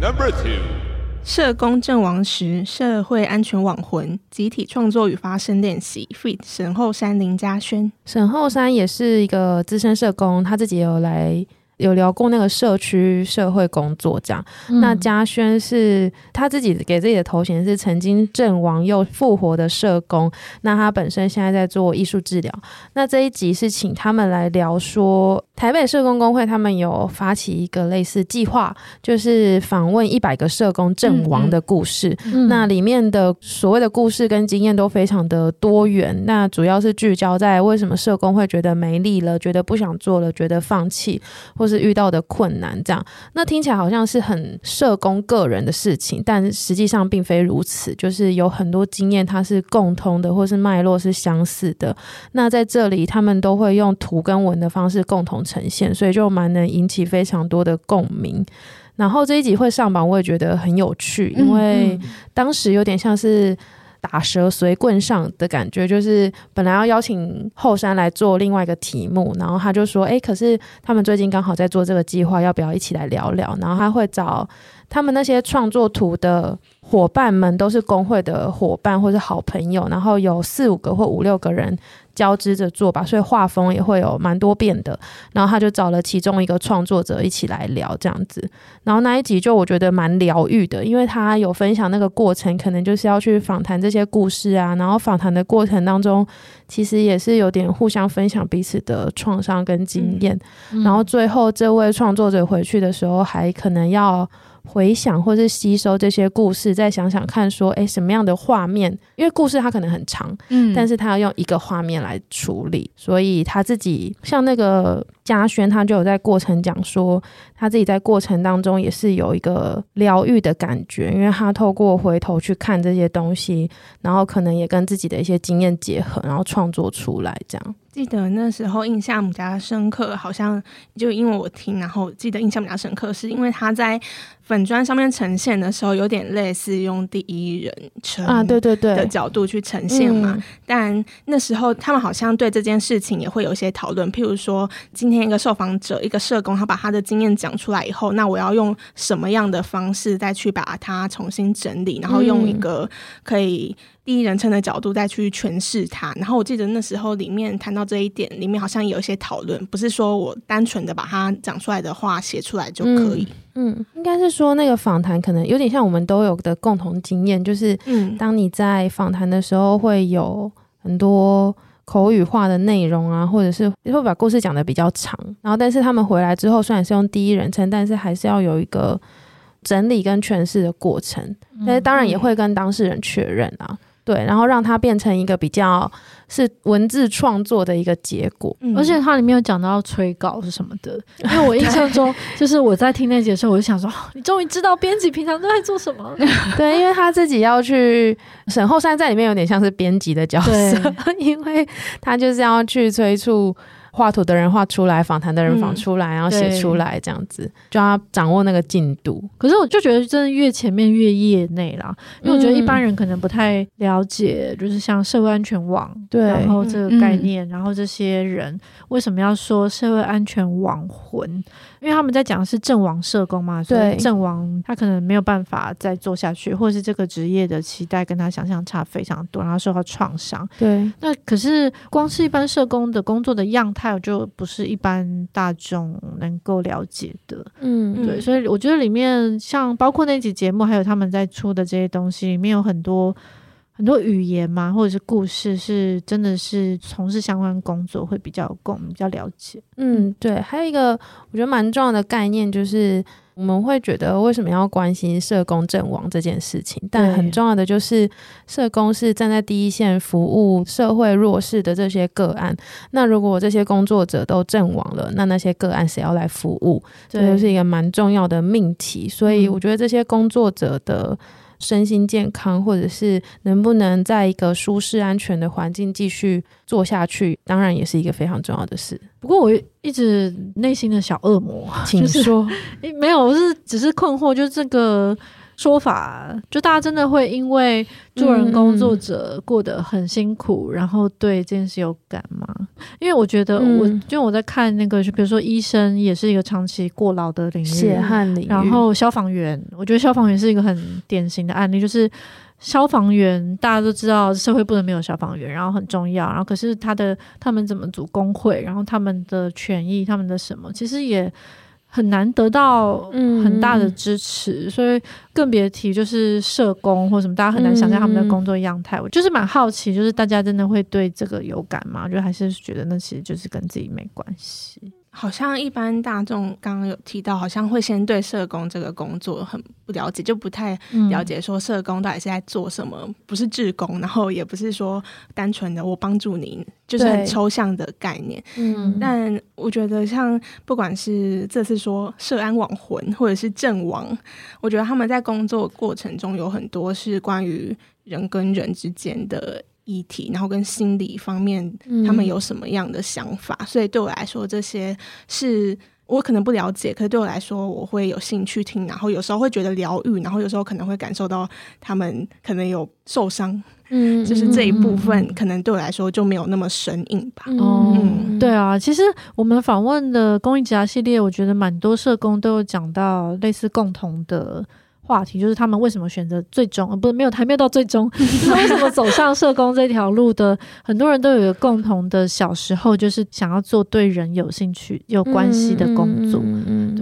？Number two。社工阵亡时，社会安全网魂集体创作与发声练习。feat. 沈后山林嘉轩，沈后山也是一个资深社工，他自己有来。有聊过那个社区社会工作这样，嗯、那嘉轩是他自己给自己的头衔是曾经阵亡又复活的社工，那他本身现在在做艺术治疗。那这一集是请他们来聊说，台北社工工会他们有发起一个类似计划，就是访问一百个社工阵亡的故事。嗯嗯、那里面的所谓的故事跟经验都非常的多元，那主要是聚焦在为什么社工会觉得没力了，觉得不想做了，觉得放弃。或是遇到的困难，这样，那听起来好像是很社工个人的事情，但实际上并非如此。就是有很多经验，它是共通的，或是脉络是相似的。那在这里，他们都会用图跟文的方式共同呈现，所以就蛮能引起非常多的共鸣。然后这一集会上榜，我也觉得很有趣，因为当时有点像是。打蛇随棍上的感觉，就是本来要邀请后山来做另外一个题目，然后他就说：“哎，可是他们最近刚好在做这个计划，要不要一起来聊聊？”然后他会找他们那些创作图的伙伴们，都是工会的伙伴或是好朋友，然后有四五个或五六个人。交织着做吧，所以画风也会有蛮多变的。然后他就找了其中一个创作者一起来聊这样子。然后那一集就我觉得蛮疗愈的，因为他有分享那个过程，可能就是要去访谈这些故事啊。然后访谈的过程当中，其实也是有点互相分享彼此的创伤跟经验。然后最后这位创作者回去的时候，还可能要。回想或是吸收这些故事，再想想看，说，诶，什么样的画面？因为故事它可能很长，嗯，但是他要用一个画面来处理，所以他自己像那个嘉轩，他就有在过程讲说，他自己在过程当中也是有一个疗愈的感觉，因为他透过回头去看这些东西，然后可能也跟自己的一些经验结合，然后创作出来这样。记得那时候印象比较深刻，好像就因为我听，然后记得印象比较深刻，是因为他在粉砖上面呈现的时候，有点类似用第一人称啊，对对对的角度去呈现嘛。但那时候他们好像对这件事情也会有一些讨论，譬如说今天一个受访者，一个社工，他把他的经验讲出来以后，那我要用什么样的方式再去把它重新整理，然后用一个可以。第一人称的角度再去诠释它，然后我记得那时候里面谈到这一点，里面好像有一些讨论，不是说我单纯的把它讲出来的话写出来就可以。嗯，嗯，应该是说那个访谈可能有点像我们都有的共同经验，就是嗯，当你在访谈的时候会有很多口语化的内容啊，或者是会把故事讲得比较长，然后但是他们回来之后虽然是用第一人称，但是还是要有一个整理跟诠释的过程，但是当然也会跟当事人确认啊。对，然后让它变成一个比较是文字创作的一个结果，嗯、而且它里面有讲到催稿是什么的，因为我印象中 就是我在听那节的时候，我就想说，你终于知道编辑平常都在做什么。对，因为他自己要去沈后山在里面有点像是编辑的角色，因为他就是要去催促。画图的人画出来，访谈的人访出来，嗯、然后写出来，这样子就要掌握那个进度。可是我就觉得，真的越前面越业内啦，因为我觉得一般人可能不太了解，就是像社会安全网，对，然后这个概念，嗯、然后这些人为什么要说社会安全网魂？因为他们在讲的是阵亡社工嘛，所以阵亡他可能没有办法再做下去，或者是这个职业的期待跟他想象差非常多，然后受到创伤。对，那可是光是一般社工的工作的样态，就不是一般大众能够了解的。嗯，对，所以我觉得里面像包括那集节目，还有他们在出的这些东西，里面有很多。很多语言嘛，或者是故事，是真的是从事相关工作会比较有共鸣，比较了解。嗯，对。还有一个我觉得蛮重要的概念，就是我们会觉得为什么要关心社工阵亡这件事情？但很重要的就是，社工是站在第一线服务社会弱势的这些个案。那如果这些工作者都阵亡了，那那些个案谁要来服务？这就是一个蛮重要的命题。所以我觉得这些工作者的。身心健康，或者是能不能在一个舒适安全的环境继续做下去，当然也是一个非常重要的事。不过我一直内心的小恶魔，请说，没有，我是只是困惑，就是这个。说法就大家真的会因为做人工作者过得很辛苦，嗯、然后对这件事有感吗？因为我觉得我，我就我在看那个，就比如说医生也是一个长期过劳的领域，血汗领域。然后消防员，我觉得消防员是一个很典型的案例，就是消防员大家都知道社会不能没有消防员，然后很重要，然后可是他的他们怎么组工会，然后他们的权益，他们的什么，其实也。很难得到很大的支持，嗯、所以更别提就是社工或什么，大家很难想象他们的工作样态。嗯、我就是蛮好奇，就是大家真的会对这个有感吗？就还是觉得那其实就是跟自己没关系。好像一般大众刚刚有提到，好像会先对社工这个工作很不了解，就不太了解说社工到底是在做什么，嗯、不是志工，然后也不是说单纯的我帮助您，就是很抽象的概念。嗯，但我觉得像不管是这次说社安网魂，或者是阵亡，我觉得他们在工作过程中有很多是关于人跟人之间的。议题，然后跟心理方面，他们有什么样的想法？嗯、所以对我来说，这些是我可能不了解，可是对我来说，我会有兴趣听，然后有时候会觉得疗愈，然后有时候可能会感受到他们可能有受伤，嗯，就是这一部分可能对我来说就没有那么生硬吧。哦、嗯，对啊，其实我们访问的公益职涯系列，我觉得蛮多社工都有讲到类似共同的。话题就是他们为什么选择最终，呃，不是没有还没有到最终，他为什么走上社工这条路的？很多人都有一个共同的小时候，就是想要做对人有兴趣、有关系的工作。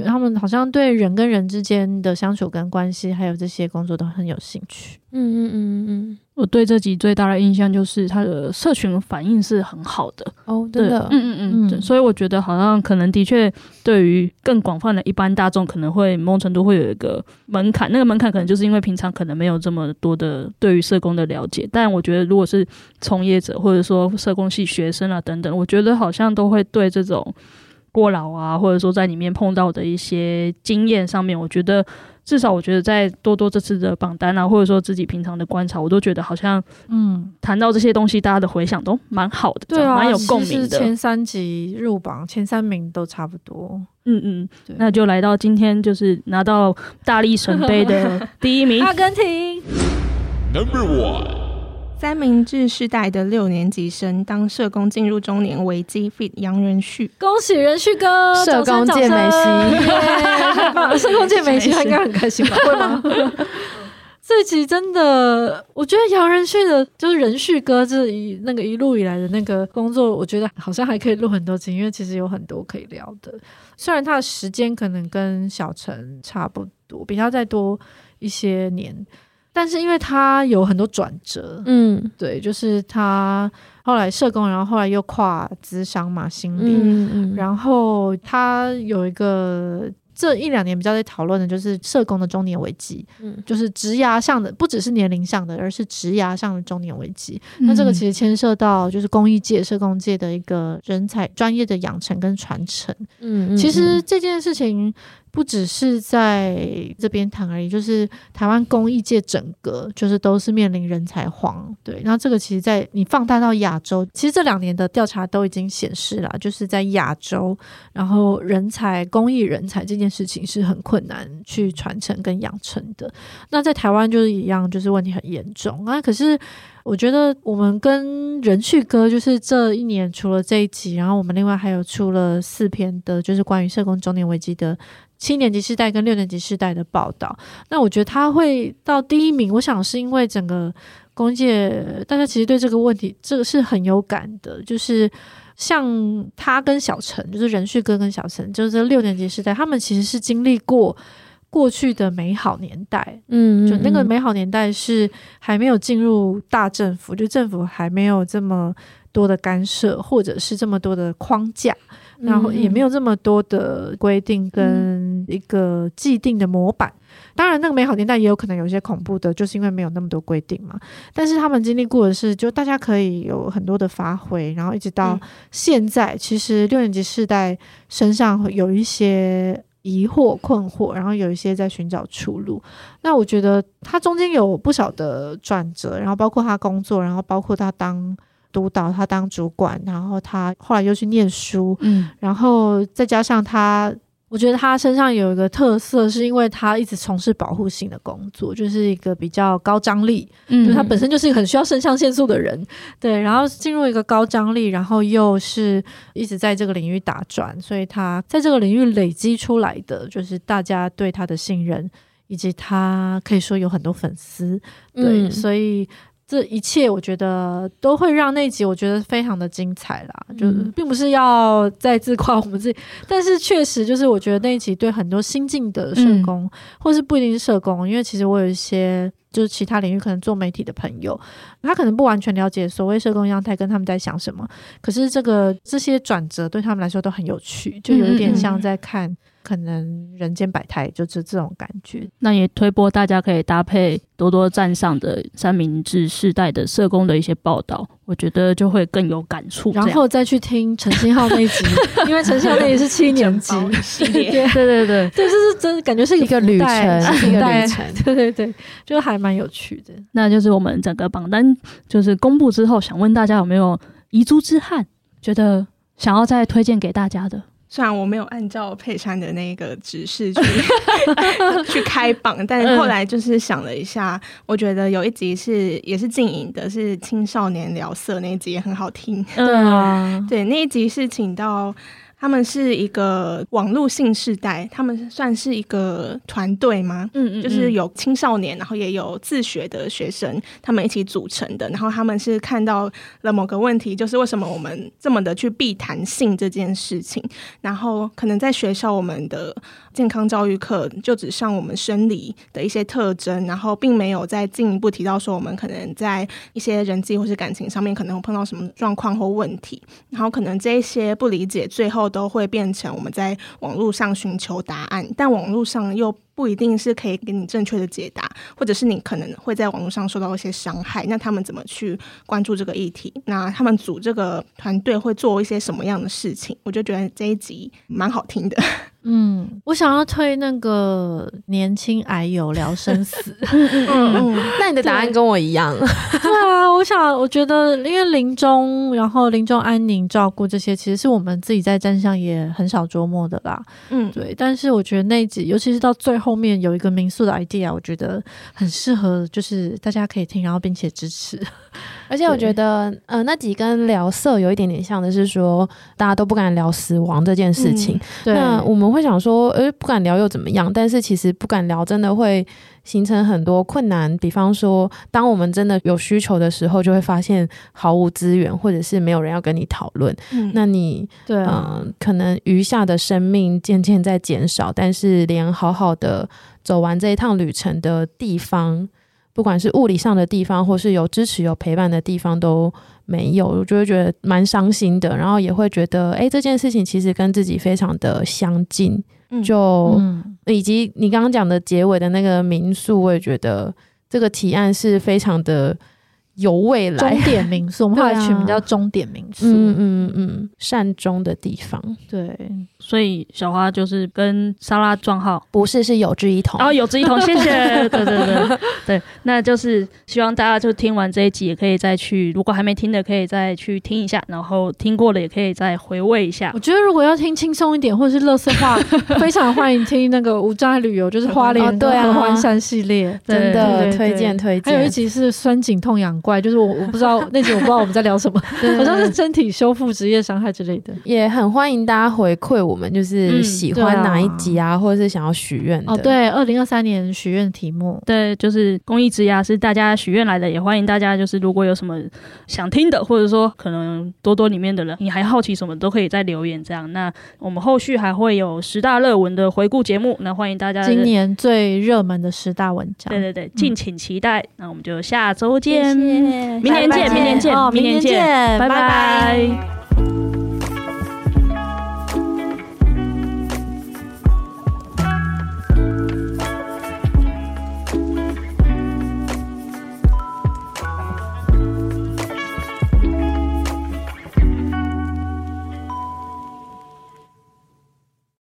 他们好像对人跟人之间的相处跟关系，还有这些工作都很有兴趣。嗯嗯嗯嗯。我对这集最大的印象就是他的社群反应是很好的哦，真的，嗯嗯嗯，嗯，所以我觉得好像可能的确对于更广泛的一般大众，可能会某种程度会有一个门槛，那个门槛可能就是因为平常可能没有这么多的对于社工的了解，但我觉得如果是从业者或者说社工系学生啊等等，我觉得好像都会对这种过劳啊，或者说在里面碰到的一些经验上面，我觉得。至少我觉得在多多这次的榜单啊，或者说自己平常的观察，我都觉得好像，嗯，谈到这些东西，大家的回响都蛮好的，对啊，蛮有共鸣的。前三集入榜，前三名都差不多。嗯嗯，那就来到今天，就是拿到大力神杯的 第一名，阿根廷。Number one。三明治世代的六年级生当社工进入中年危机 feat. 杨仁旭，恭喜仁旭哥！社工界美西，社工界美西，他应该很开心吧？会吗？这集真的，我觉得杨仁旭的，就是仁旭哥这一那个一路以来的那个工作，我觉得好像还可以录很多集，因为其实有很多可以聊的。虽然他的时间可能跟小陈差不多，比他再多一些年。但是因为他有很多转折，嗯，对，就是他后来社工，然后后来又跨资商嘛，心理，嗯嗯，然后他有一个这一两年比较在讨论的，就是社工的中年危机，嗯，就是职涯上的，不只是年龄上的，而是职涯上的中年危机。嗯，那这个其实牵涉到就是公益界、社工界的一个人才专业的养成跟传承，嗯，其实这件事情。不只是在这边谈而已，就是台湾公益界整个就是都是面临人才荒。对，然后这个其实，在你放大到亚洲，其实这两年的调查都已经显示了，就是在亚洲，然后人才公益人才这件事情是很困难去传承跟养成的。那在台湾就是一样，就是问题很严重啊。可是我觉得我们跟人去哥就是这一年除了这一集，然后我们另外还有出了四篇的，就是关于社工中年危机的。七年级世代跟六年级世代的报道，那我觉得他会到第一名，我想是因为整个工界大家其实对这个问题这个是很有感的，就是像他跟小陈，就是仁旭哥跟小陈，就是这六年级世代，他们其实是经历过过去的美好年代，嗯，就那个。美好年代是还没有进入大政府，就政府还没有这么多的干涉，或者是这么多的框架。然后也没有这么多的规定跟一个既定的模板。当然，那个美好年代也有可能有一些恐怖的，就是因为没有那么多规定嘛。但是他们经历过的是，就大家可以有很多的发挥，然后一直到现在，其实六年级世代身上有一些疑惑、困惑，然后有一些在寻找出路。那我觉得他中间有不少的转折，然后包括他工作，然后包括他当。督导他当主管，然后他后来又去念书，嗯，然后再加上他，我觉得他身上有一个特色，是因为他一直从事保护性的工作，就是一个比较高张力，嗯，就他本身就是一个很需要肾上腺素的人，对，然后进入一个高张力，然后又是一直在这个领域打转，所以他在这个领域累积出来的，就是大家对他的信任，以及他可以说有很多粉丝，对，嗯，所以。这一切我觉得都会让那集我觉得非常的精彩啦，嗯、就是并不是要再自夸我们自己，但是确实就是我觉得那一集对很多新进的社工，嗯、或是不一定是社工，因为其实我有一些就是其他领域可能做媒体的朋友，他可能不完全了解所谓社工样态跟他们在想什么，可是这个这些转折对他们来说都很有趣，就有一点像在看。可能人间百态，就是这种感觉。那也推播大家可以搭配多多站上的三明治世代的社工的一些报道，我觉得就会更有感触。然后再去听陈星浩那一集，因为陈星浩那也是七年级系列，对对对，这是真的感觉是一个旅程，一个旅程，对对对，就还蛮有趣的。那就是我们整个榜单就是公布之后，想问大家有没有遗珠之憾，觉得想要再推荐给大家的？虽然我没有按照佩珊的那个指示去 去开榜，但是后来就是想了一下，我觉得有一集是也是静影的，是青少年聊色那一集也很好听。对啊，对，那一集是请到。他们是一个网络性世代，他们算是一个团队吗？嗯，嗯嗯，就是有青少年，然后也有自学的学生，他们一起组成的。然后他们是看到了某个问题，就是为什么我们这么的去避谈性这件事情？然后可能在学校，我们的健康教育课就只上我们生理的一些特征，然后并没有再进一步提到说我们可能在一些人际或是感情上面可能会碰到什么状况或问题。然后可能这一些不理解，最后。都会变成我们在网络上寻求答案，但网络上又不一定是可以给你正确的解答，或者是你可能会在网络上受到一些伤害。那他们怎么去关注这个议题？那他们组这个团队会做一些什么样的事情？我就觉得这一集蛮好听的。嗯，我想要推那个年轻癌友聊生死。嗯嗯，那你的答案跟我一样。对啊，我想，我觉得因为临终，然后临终安宁照顾这些，其实是我们自己在站上也很少琢磨的啦。嗯，对。但是我觉得那一集，尤其是到最后面有一个民宿的 idea，我觉得很适合，就是大家可以听，然后并且支持。而且我觉得，呃，那几跟聊色有一点点像的是说，大家都不敢聊死亡这件事情。那我们会想说，呃、欸，不敢聊又怎么样？但是其实不敢聊，真的会形成很多困难。比方说，当我们真的有需求的时候，就会发现毫无资源，或者是没有人要跟你讨论。嗯，那你，对、啊，嗯、呃，可能余下的生命渐渐在减少，但是连好好的走完这一趟旅程的地方。不管是物理上的地方，或是有支持、有陪伴的地方都没有，我就会觉得蛮伤心的。然后也会觉得，哎，这件事情其实跟自己非常的相近。就、嗯、以及你刚刚讲的结尾的那个民宿，我也觉得这个提案是非常的。有未来，终点民宿，我们后来取名叫终点民宿。嗯嗯嗯，善终的地方。对，所以小花就是跟莎拉撞号，不是，是有志一同。哦，有志一同，谢谢。对对对对，那就是希望大家就听完这一集，也可以再去，如果还没听的，可以再去听一下，然后听过了也可以再回味一下。我觉得如果要听轻松一点，或者是乐色话，非常欢迎听那个无障碍旅游，就是花莲对合欢山系列，真的推荐推荐。还有一集是酸颈痛痒。怪就是我，我不知道 那集我不知道我们在聊什么，好像是身体修复、职业伤害之类的。也很欢迎大家回馈我们，就是喜欢哪一集啊，嗯、啊或者是想要许愿的。哦，对，二零二三年许愿题目，对，就是公益之牙是大家许愿来的，也欢迎大家就是如果有什么想听的，或者说可能多多里面的人你还好奇什么，都可以再留言这样。那我们后续还会有十大热文的回顾节目，那欢迎大家今年最热门的十大文章，对对对，敬请期待。嗯、那我们就下周见。见，明年见，明年见，明年见，拜拜。